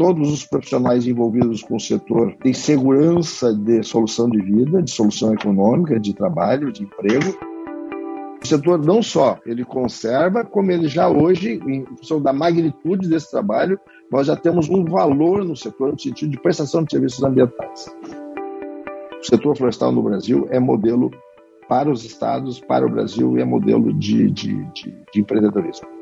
todos os profissionais envolvidos com o setor têm segurança de solução de vida, de solução econômica, de trabalho, de emprego. O setor não só ele conserva, como ele já hoje, em função da magnitude desse trabalho, nós já temos um valor no setor no sentido de prestação de serviços ambientais. O setor florestal no Brasil é modelo para os estados, para o Brasil e é modelo de, de, de, de empreendedorismo.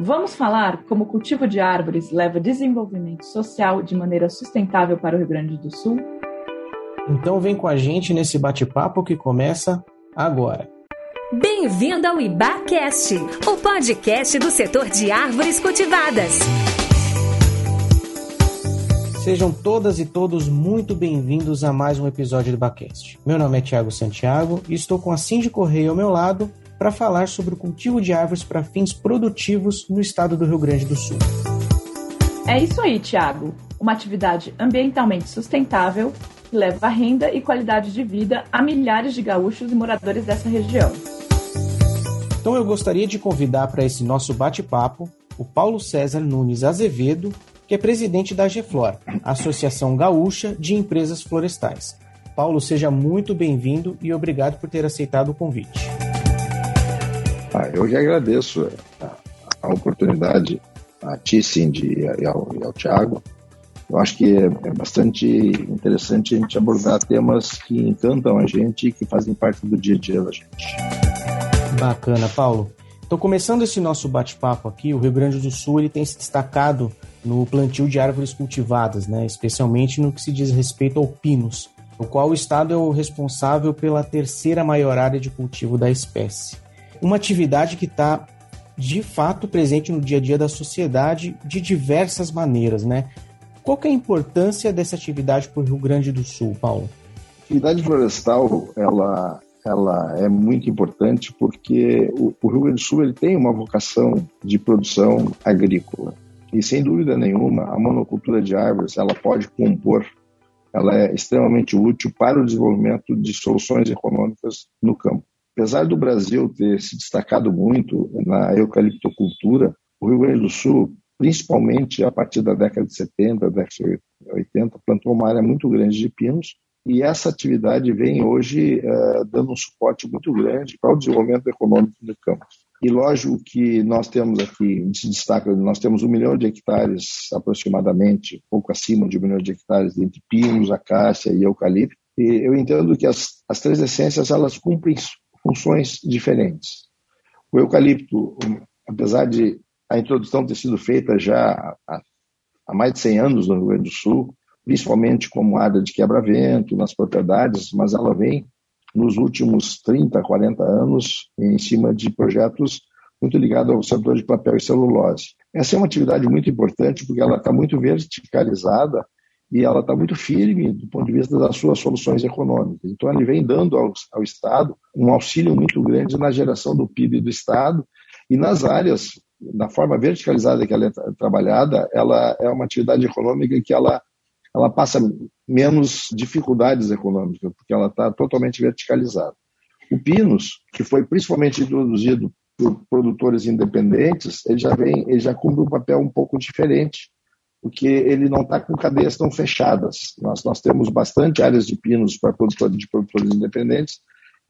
Vamos falar como o cultivo de árvores leva desenvolvimento social de maneira sustentável para o Rio Grande do Sul? Então vem com a gente nesse bate-papo que começa agora. Bem-vindo ao IBACast, o podcast do setor de árvores cultivadas. Sejam todas e todos muito bem-vindos a mais um episódio do IBACast. Meu nome é Tiago Santiago e estou com a Cindy Correia ao meu lado para falar sobre o cultivo de árvores para fins produtivos no estado do Rio Grande do Sul. É isso aí, Tiago. Uma atividade ambientalmente sustentável que leva renda e qualidade de vida a milhares de gaúchos e moradores dessa região. Então eu gostaria de convidar para esse nosso bate-papo o Paulo César Nunes Azevedo, que é presidente da GEFLOR, Associação Gaúcha de Empresas Florestais. Paulo, seja muito bem-vindo e obrigado por ter aceitado o convite. Ah, eu que agradeço a, a, oportunidade, a ti, Cindy, e ao, e ao Tiago. Eu acho que é, é, bastante interessante a gente abordar temas que encantam a gente e que fazem parte do dia a dia da gente. Bacana, Paulo. Então, começando esse nosso bate-papo aqui, o Rio Grande do Sul ele tem se destacado no plantio de árvores cultivadas, né? especialmente no que se diz respeito ao pinus, o qual o estado é o responsável pela terceira maior área de cultivo da espécie. Uma atividade que está de fato presente no dia a dia da sociedade de diversas maneiras, né? Qual é a importância dessa atividade para o Rio Grande do Sul, Paulo? A atividade florestal, ela ela é muito importante porque o, o Rio Grande do Sul ele tem uma vocação de produção agrícola e sem dúvida nenhuma a monocultura de árvores ela pode compor ela é extremamente útil para o desenvolvimento de soluções econômicas no campo. Apesar do Brasil ter se destacado muito na eucaliptocultura, o Rio Grande do Sul, principalmente a partir da década de 70, década de 80, plantou uma área muito grande de pinos e essa atividade vem hoje uh, dando um suporte muito grande para o desenvolvimento econômico do campo. E lógico que nós temos aqui, se destaca, nós temos um milhão de hectares aproximadamente, pouco acima de um milhão de hectares entre pinos, acácia e eucalipto. E eu entendo que as, as três essências elas cumprem funções diferentes. O eucalipto, apesar de a introdução ter sido feita já há, há mais de 100 anos no Rio Grande do Sul, principalmente como área de quebra-vento nas propriedades, mas ela vem nos últimos 30, 40 anos em cima de projetos muito ligados ao setor de papel e celulose. Essa é uma atividade muito importante porque ela está muito verticalizada e ela está muito firme do ponto de vista das suas soluções econômicas. Então, ele vem dando ao, ao Estado um auxílio muito grande na geração do PIB do Estado e nas áreas, da forma verticalizada que ela é trabalhada, ela é uma atividade econômica que ela ela passa menos dificuldades econômicas, porque ela está totalmente verticalizada. O Pinus, que foi principalmente introduzido por produtores independentes, ele já vem, ele já cumpre um papel um pouco diferente, porque ele não está com cadeias tão fechadas. Nós, nós temos bastante áreas de pinos para produtores de produtores independentes,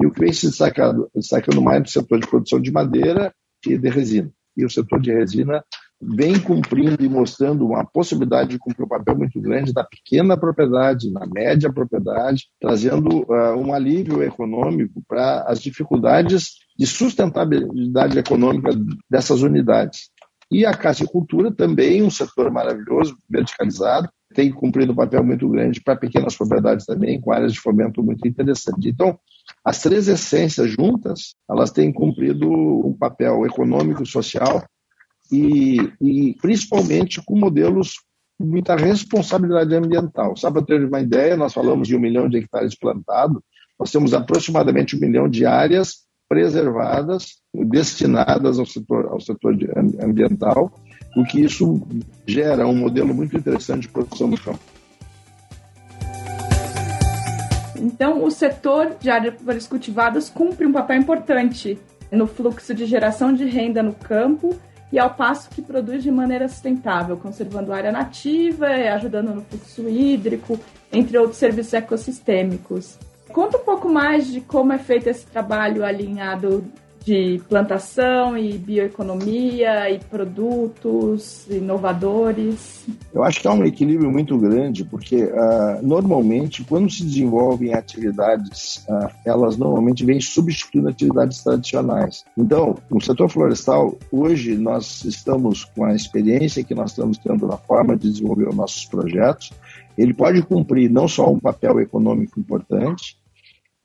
e o que vem se destacando, destacando mais no setor de produção de madeira e de resina. E o setor de resina vem cumprindo e mostrando uma possibilidade de cumprir um papel muito grande da pequena propriedade, na média propriedade, trazendo uh, um alívio econômico para as dificuldades de sustentabilidade econômica dessas unidades. E a cassicultura também, um setor maravilhoso, verticalizado, tem cumprido um papel muito grande para pequenas propriedades também, com áreas de fomento muito interessantes. Então, as três essências juntas, elas têm cumprido um papel econômico, social e, e principalmente com modelos com muita responsabilidade ambiental. Só para ter uma ideia, nós falamos de um milhão de hectares plantados, nós temos aproximadamente um milhão de áreas preservadas, destinadas ao setor, ao setor ambiental, o que isso gera um modelo muito interessante de produção do campo. Então, o setor de árvores cultivadas cumpre um papel importante no fluxo de geração de renda no campo e ao passo que produz de maneira sustentável, conservando área nativa, ajudando no fluxo hídrico, entre outros serviços ecossistêmicos. Conta um pouco mais de como é feito esse trabalho alinhado de plantação e bioeconomia e produtos inovadores? Eu acho que há um equilíbrio muito grande, porque uh, normalmente, quando se desenvolvem atividades, uh, elas normalmente vêm substituindo atividades tradicionais. Então, no setor florestal, hoje nós estamos com a experiência que nós estamos tendo na forma de desenvolver os nossos projetos, ele pode cumprir não só um papel econômico importante,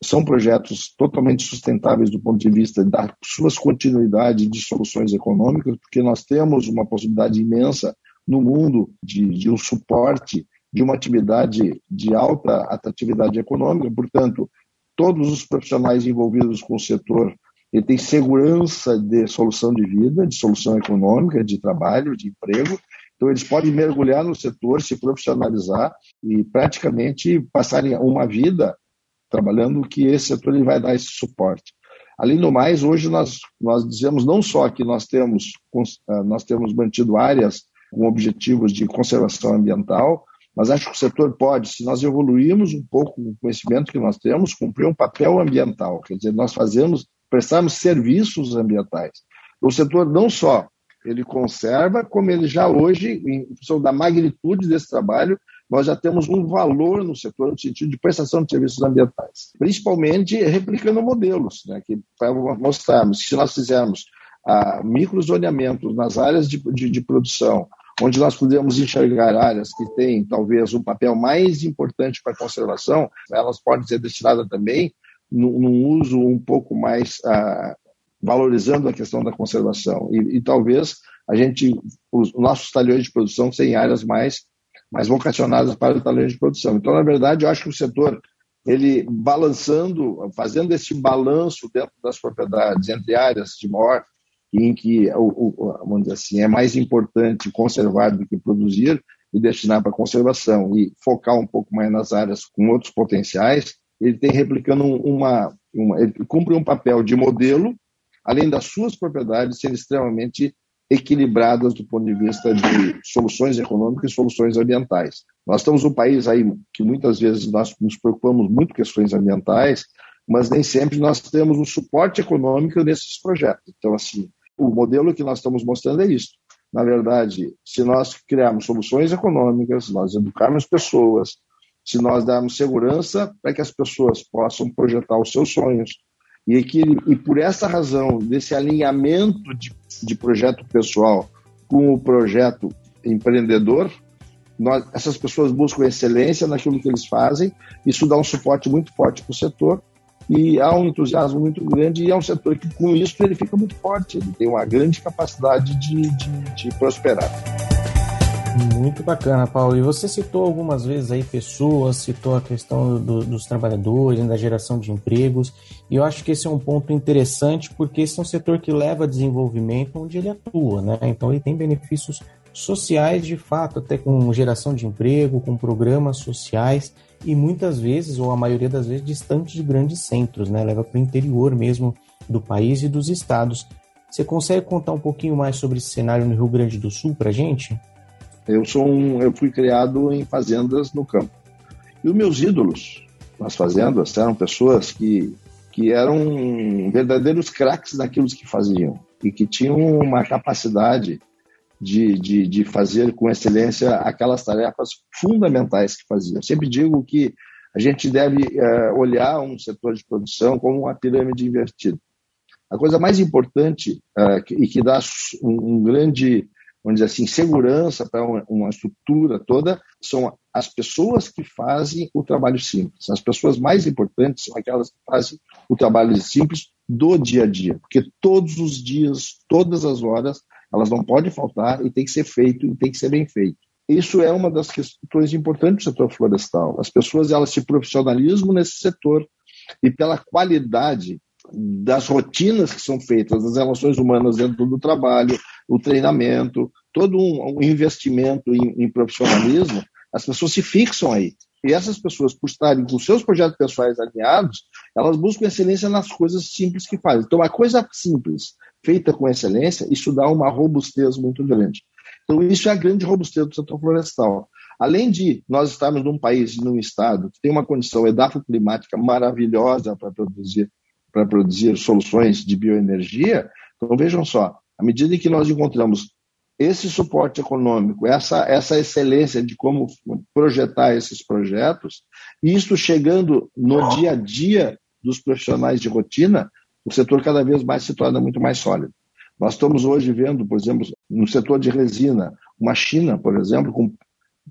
são projetos totalmente sustentáveis do ponto de vista da suas continuidade de soluções econômicas, porque nós temos uma possibilidade imensa no mundo de, de um suporte de uma atividade de alta atratividade econômica, portanto, todos os profissionais envolvidos com o setor ele tem segurança de solução de vida, de solução econômica, de trabalho, de emprego. Então, eles podem mergulhar no setor, se profissionalizar e praticamente passarem uma vida trabalhando, que esse setor ele vai dar esse suporte. Além do mais, hoje nós, nós dizemos não só que nós temos, ah, nós temos mantido áreas com objetivos de conservação ambiental, mas acho que o setor pode, se nós evoluirmos um pouco o conhecimento que nós temos, cumprir um papel ambiental, quer dizer, nós fazemos, prestamos serviços ambientais. O setor não só ele conserva, como ele já hoje, em função da magnitude desse trabalho, nós já temos um valor no setor no sentido de prestação de serviços ambientais, principalmente replicando modelos, né, que para mostrarmos que se nós fizermos ah, microzoneamentos nas áreas de, de, de produção, onde nós podemos enxergar áreas que têm talvez um papel mais importante para a conservação, elas podem ser destinadas também num, uso um pouco mais ah, valorizando a questão da conservação. E, e, talvez a gente os nossos talhões de produção sem áreas mais mais vocacionadas para o talento de produção. Então, na verdade, eu acho que o setor, ele balançando, fazendo esse balanço dentro das propriedades entre áreas de maior, em que, vamos dizer assim, é mais importante conservar do que produzir e destinar para conservação e focar um pouco mais nas áreas com outros potenciais, ele tem replicando uma, uma ele cumpre um papel de modelo, além das suas propriedades serem extremamente equilibradas do ponto de vista de soluções econômicas e soluções ambientais. Nós estamos um país aí que muitas vezes nós nos preocupamos muito com questões ambientais, mas nem sempre nós temos um suporte econômico nesses projetos. Então, assim, o modelo que nós estamos mostrando é isso. Na verdade, se nós criarmos soluções econômicas, nós educarmos pessoas, se nós darmos segurança para que as pessoas possam projetar os seus sonhos, e, que, e por essa razão, desse alinhamento de, de projeto pessoal com o projeto empreendedor, nós, essas pessoas buscam excelência naquilo que eles fazem, isso dá um suporte muito forte para o setor, e há um entusiasmo muito grande, e é um setor que, com isso, ele fica muito forte, ele tem uma grande capacidade de, de, de prosperar. Muito bacana, Paulo. E você citou algumas vezes aí pessoas, citou a questão do, dos trabalhadores, da geração de empregos. E eu acho que esse é um ponto interessante porque esse é um setor que leva desenvolvimento onde ele atua, né? Então ele tem benefícios sociais de fato, até com geração de emprego, com programas sociais e muitas vezes, ou a maioria das vezes, distante de grandes centros, né? Leva para o interior mesmo do país e dos estados. Você consegue contar um pouquinho mais sobre esse cenário no Rio Grande do Sul para gente? Eu sou um, eu fui criado em fazendas no campo. E os meus ídolos nas fazendas eram pessoas que, que eram verdadeiros craques naquilo que faziam e que tinham uma capacidade de, de, de fazer com excelência aquelas tarefas fundamentais que faziam. Eu sempre digo que a gente deve é, olhar um setor de produção como uma pirâmide invertida. A coisa mais importante é, e que dá um, um grande vamos dizer assim, segurança para uma, uma, estrutura toda, são as pessoas que fazem o trabalho simples. As pessoas mais importantes são aquelas que fazem o trabalho simples do dia a dia, porque todos os dias, todas as horas, elas não podem faltar e tem que ser feito e tem que ser bem feito. Isso é uma das questões importantes do setor florestal. As pessoas elas se profissionalizam nesse setor e pela qualidade das rotinas que são feitas, das relações humanas dentro do trabalho, o treinamento, todo um, investimento em, em, profissionalismo, as pessoas se fixam aí. E essas pessoas, por estarem com seus projetos pessoais alinhados, elas buscam excelência nas coisas simples que fazem. Então, a coisa simples feita com excelência, isso dá uma robustez muito grande. Então, isso é a grande robustez do setor florestal. Além de nós estarmos num país, num estado que tem uma condição edafoclimática maravilhosa para produzir, para produzir soluções de bioenergia, então vejam só, à medida que nós encontramos esse suporte econômico, essa, essa excelência de como projetar esses projetos, isso chegando no dia a dia dos profissionais de rotina, o setor cada vez mais se torna muito mais sólido. Nós estamos hoje vendo, por exemplo, no setor de resina, uma China, por exemplo, com,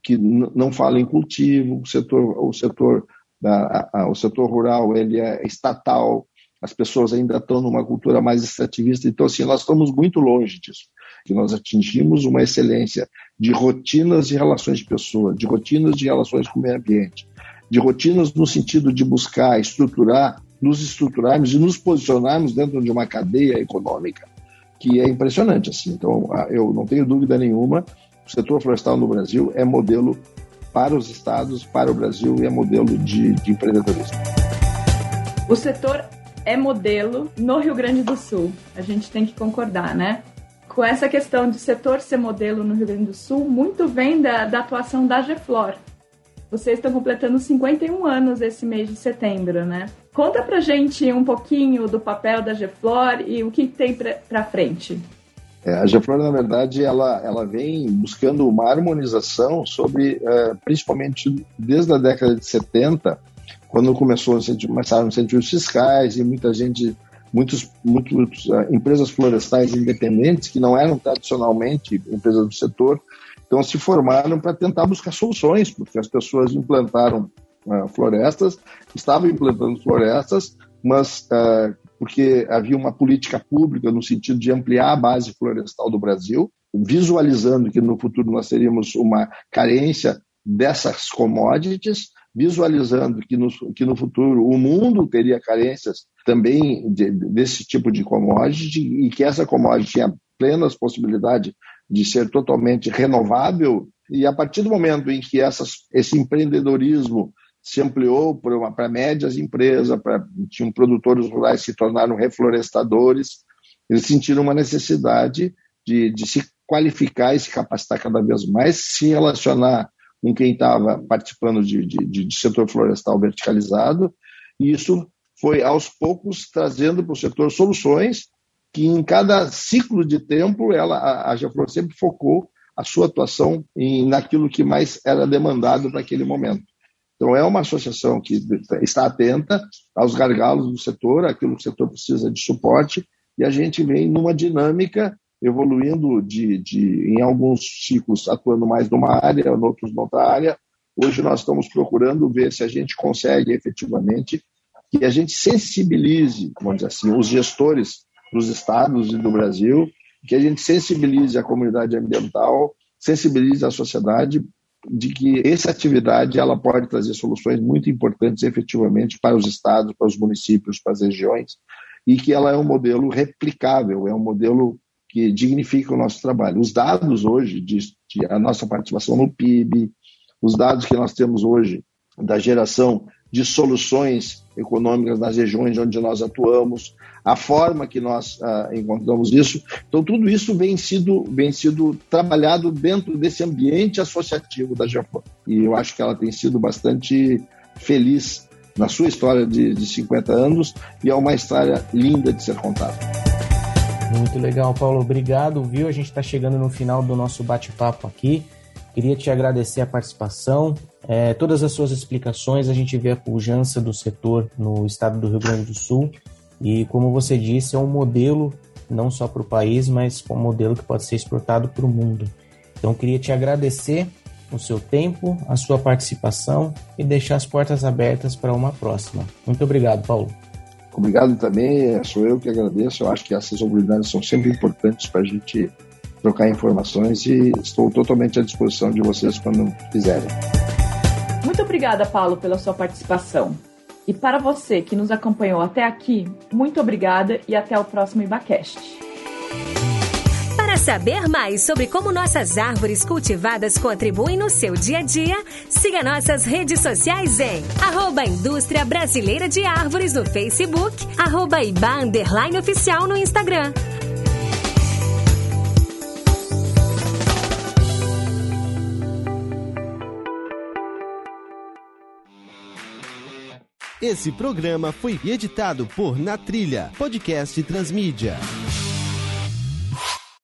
que não fala em cultivo, o setor, o setor, da, a, o setor rural ele é estatal, as pessoas ainda estão numa cultura mais extrativista, então assim, nós estamos muito longe disso, que nós atingimos uma excelência de rotinas de relações de pessoa, de rotinas de relações com o meio ambiente, de rotinas no sentido de buscar estruturar, nos estruturarmos e nos posicionarmos dentro de uma cadeia econômica que é impressionante. Assim. Então, eu não tenho dúvida nenhuma, o setor florestal no Brasil é modelo para os estados, para o Brasil e é modelo de, de empreendedorismo. O setor é modelo no Rio Grande do Sul. A gente tem que concordar, né? Com essa questão de setor ser modelo no Rio Grande do Sul, muito vem da, da atuação da GEFLOR. Vocês estão completando 51 anos esse mês de setembro, né? Conta pra gente um pouquinho do papel da GFLOR e o que tem para frente. É, a GFLOR, na verdade, ela, ela vem buscando uma harmonização sobre, é, principalmente desde a década de 70, quando começou, começaram os incentivos fiscais e muita gente, muitos, muitos uh, empresas florestais independentes, que não eram tradicionalmente empresas do setor, então se formaram para tentar buscar soluções, porque as pessoas implantaram uh, florestas, estavam implantando florestas, mas uh, porque havia uma política pública no sentido de ampliar a base florestal do Brasil, visualizando que no futuro nós teríamos uma carência dessas commodities, visualizando que no, que no futuro o mundo teria carências também de, desse tipo de commodity e que essa commodity tinha plenas possibilidades de ser totalmente renovável. E a partir do momento em que essas, esse empreendedorismo se ampliou para médias empresas, para tinham produtores rurais que se tornaram reflorestadores. Eles sentiram uma necessidade de, de se qualificar e se capacitar cada vez mais, se relacionar com quem estava participando de, de, de, setor florestal verticalizado. E isso foi, aos poucos, trazendo para o setor soluções que, em cada ciclo de tempo, ela, a, a Geflor sempre focou a sua atuação em, naquilo que mais era demandado para aquele momento. Então, é uma associação que está atenta aos gargalos do setor, aquilo que o setor precisa de suporte, e a gente vem numa dinâmica evoluindo de, de em alguns ciclos atuando mais numa área, em outros noutra área. Hoje nós estamos procurando ver se a gente consegue efetivamente que a gente sensibilize, vamos dizer assim, os gestores dos estados e do Brasil, que a gente sensibilize a comunidade ambiental, sensibilize a sociedade de que essa atividade ela pode trazer soluções muito importantes efetivamente para os estados, para os municípios, para as regiões, e que ela é um modelo replicável, é um modelo que dignifica o nosso trabalho. Os dados hoje de, de a nossa participação no PIB, os dados que nós temos hoje da geração de soluções econômicas nas regiões onde nós atuamos, a forma que nós uh, encontramos isso. Então, tudo isso vem sido, vem sido trabalhado dentro desse ambiente associativo da Japão. E eu acho que ela tem sido bastante feliz na sua história de, de 50 anos e é uma história linda de ser contada. Muito legal, Paulo. Obrigado, viu? A gente está chegando no final do nosso bate-papo aqui. Queria te agradecer a participação, é, todas as suas explicações. A gente vê a pujança do setor no estado do Rio Grande do Sul e, como você disse, é um modelo não só para o país, mas um modelo que pode ser exportado para o mundo. Então, queria te agradecer o seu tempo, a sua participação e deixar as portas abertas para uma próxima. Muito obrigado, Paulo. Obrigado também, sou eu que agradeço. Eu acho que essas oportunidades são sempre importantes para a gente trocar informações e estou totalmente à disposição de vocês quando quiserem. Muito obrigada, Paulo, pela sua participação. E para você que nos acompanhou até aqui, muito obrigada e até o próximo IbaCast. Saber mais sobre como nossas árvores cultivadas contribuem no seu dia a dia, siga nossas redes sociais em arroba Indústria Brasileira de Árvores no Facebook, arroba Iba Underline Oficial no Instagram. Esse programa foi editado por Na Trilha, podcast Transmídia.